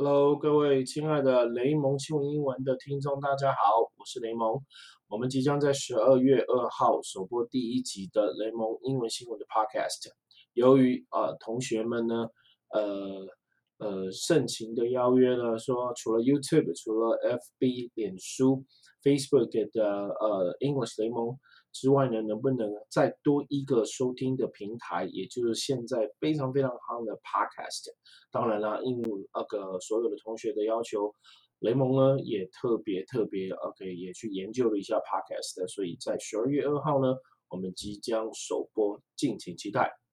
Hello，各位亲爱的雷蒙新闻英文的听众，大家好，我是雷蒙。我们即将在十二月二号首播第一集的雷蒙英文新闻的 Podcast。由于呃同学们呢，呃呃盛情的邀约呢，说除了 YouTube、除了 FB、脸书、Facebook 的呃 English 雷蒙。之外呢，能不能再多一个收听的平台，也就是现在非常非常夯的 Podcast。当然了，应那个所有的同学的要求，雷蒙呢也特别特别 OK，也去研究了一下 Podcast。所以在十二月二号呢，我们即将首播，敬请期待。